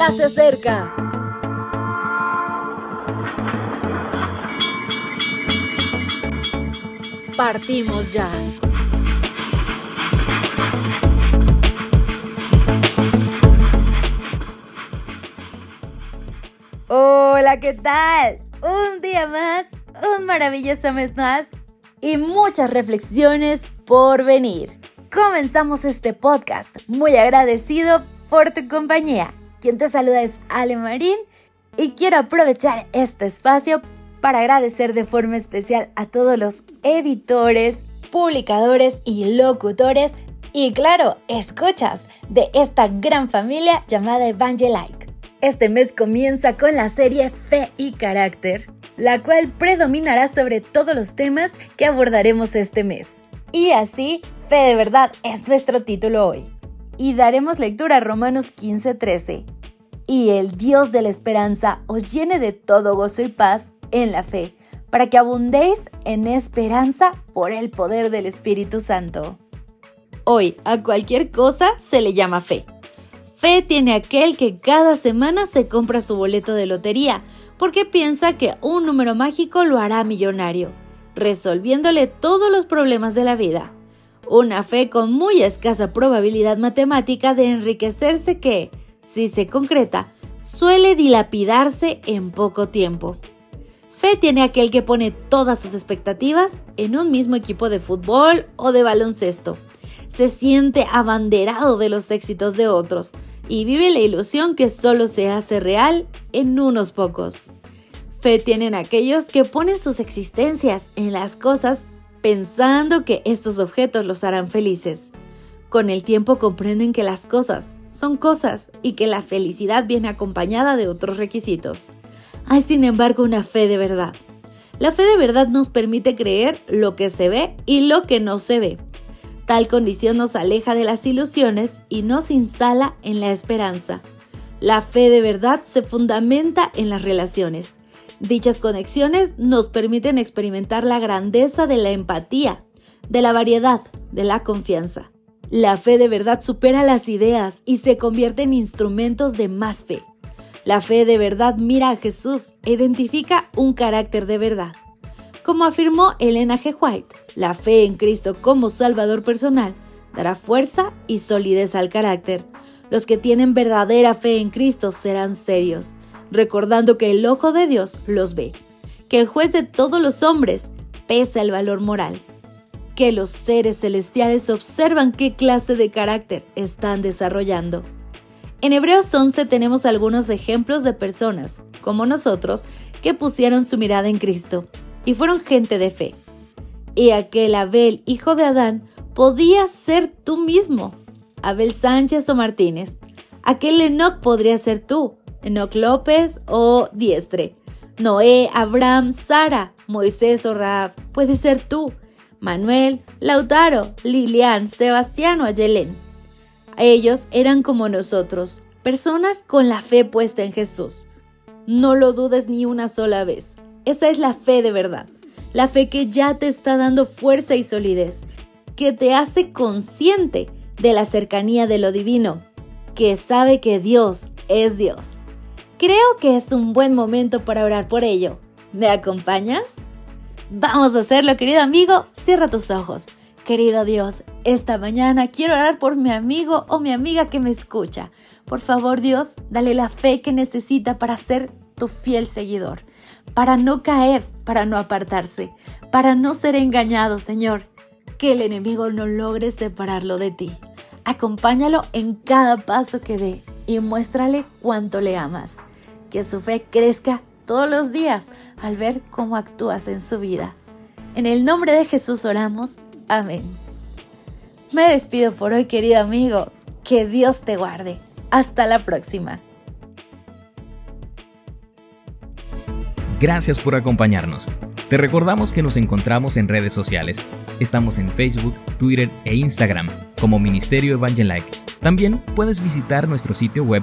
ya se acerca. Partimos ya. Hola, ¿qué tal? Un día más, un maravilloso mes más y muchas reflexiones por venir. Comenzamos este podcast muy agradecido por tu compañía. Quien te saluda es Ale Marín y quiero aprovechar este espacio para agradecer de forma especial a todos los editores, publicadores y locutores y claro, escuchas de esta gran familia llamada Evangelike. Este mes comienza con la serie Fe y Carácter, la cual predominará sobre todos los temas que abordaremos este mes. Y así, Fe de verdad es nuestro título hoy. Y daremos lectura a Romanos 15:13. Y el Dios de la esperanza os llene de todo gozo y paz en la fe, para que abundéis en esperanza por el poder del Espíritu Santo. Hoy a cualquier cosa se le llama fe. Fe tiene aquel que cada semana se compra su boleto de lotería porque piensa que un número mágico lo hará millonario, resolviéndole todos los problemas de la vida. Una fe con muy escasa probabilidad matemática de enriquecerse que, si se concreta, suele dilapidarse en poco tiempo. Fe tiene aquel que pone todas sus expectativas en un mismo equipo de fútbol o de baloncesto. Se siente abanderado de los éxitos de otros y vive la ilusión que solo se hace real en unos pocos. Fe tienen aquellos que ponen sus existencias en las cosas pensando que estos objetos los harán felices. Con el tiempo comprenden que las cosas son cosas y que la felicidad viene acompañada de otros requisitos. Hay sin embargo una fe de verdad. La fe de verdad nos permite creer lo que se ve y lo que no se ve. Tal condición nos aleja de las ilusiones y nos instala en la esperanza. La fe de verdad se fundamenta en las relaciones. Dichas conexiones nos permiten experimentar la grandeza de la empatía, de la variedad, de la confianza. La fe de verdad supera las ideas y se convierte en instrumentos de más fe. La fe de verdad mira a Jesús e identifica un carácter de verdad. Como afirmó Elena G. White, la fe en Cristo como Salvador personal dará fuerza y solidez al carácter. Los que tienen verdadera fe en Cristo serán serios, recordando que el ojo de Dios los ve, que el juez de todos los hombres pesa el valor moral, que los seres celestiales observan qué clase de carácter están desarrollando. En Hebreos 11 tenemos algunos ejemplos de personas, como nosotros, que pusieron su mirada en Cristo y fueron gente de fe. Y aquel Abel, hijo de Adán, podía ser tú mismo, Abel Sánchez o Martínez. Aquel Enoch podría ser tú, Enoch López o Diestre. Noé, Abraham, Sara, Moisés o Raab, puede ser tú. Manuel, Lautaro, Lilian, Sebastián o Ayelén. Ellos eran como nosotros, personas con la fe puesta en Jesús. No lo dudes ni una sola vez. Esa es la fe de verdad. La fe que ya te está dando fuerza y solidez, que te hace consciente de la cercanía de lo divino, que sabe que Dios es Dios. Creo que es un buen momento para orar por ello. ¿Me acompañas? Vamos a hacerlo, querido amigo. Cierra tus ojos. Querido Dios, esta mañana quiero orar por mi amigo o mi amiga que me escucha. Por favor, Dios, dale la fe que necesita para ser tu fiel seguidor, para no caer, para no apartarse, para no ser engañado, Señor. Que el enemigo no logre separarlo de ti. Acompáñalo en cada paso que dé y muéstrale cuánto le amas. Que su fe crezca todos los días al ver cómo actúas en su vida. En el nombre de Jesús oramos. Amén. Me despido por hoy, querido amigo. Que Dios te guarde. Hasta la próxima. Gracias por acompañarnos. Te recordamos que nos encontramos en redes sociales. Estamos en Facebook, Twitter e Instagram como Ministerio Evangelike. También puedes visitar nuestro sitio web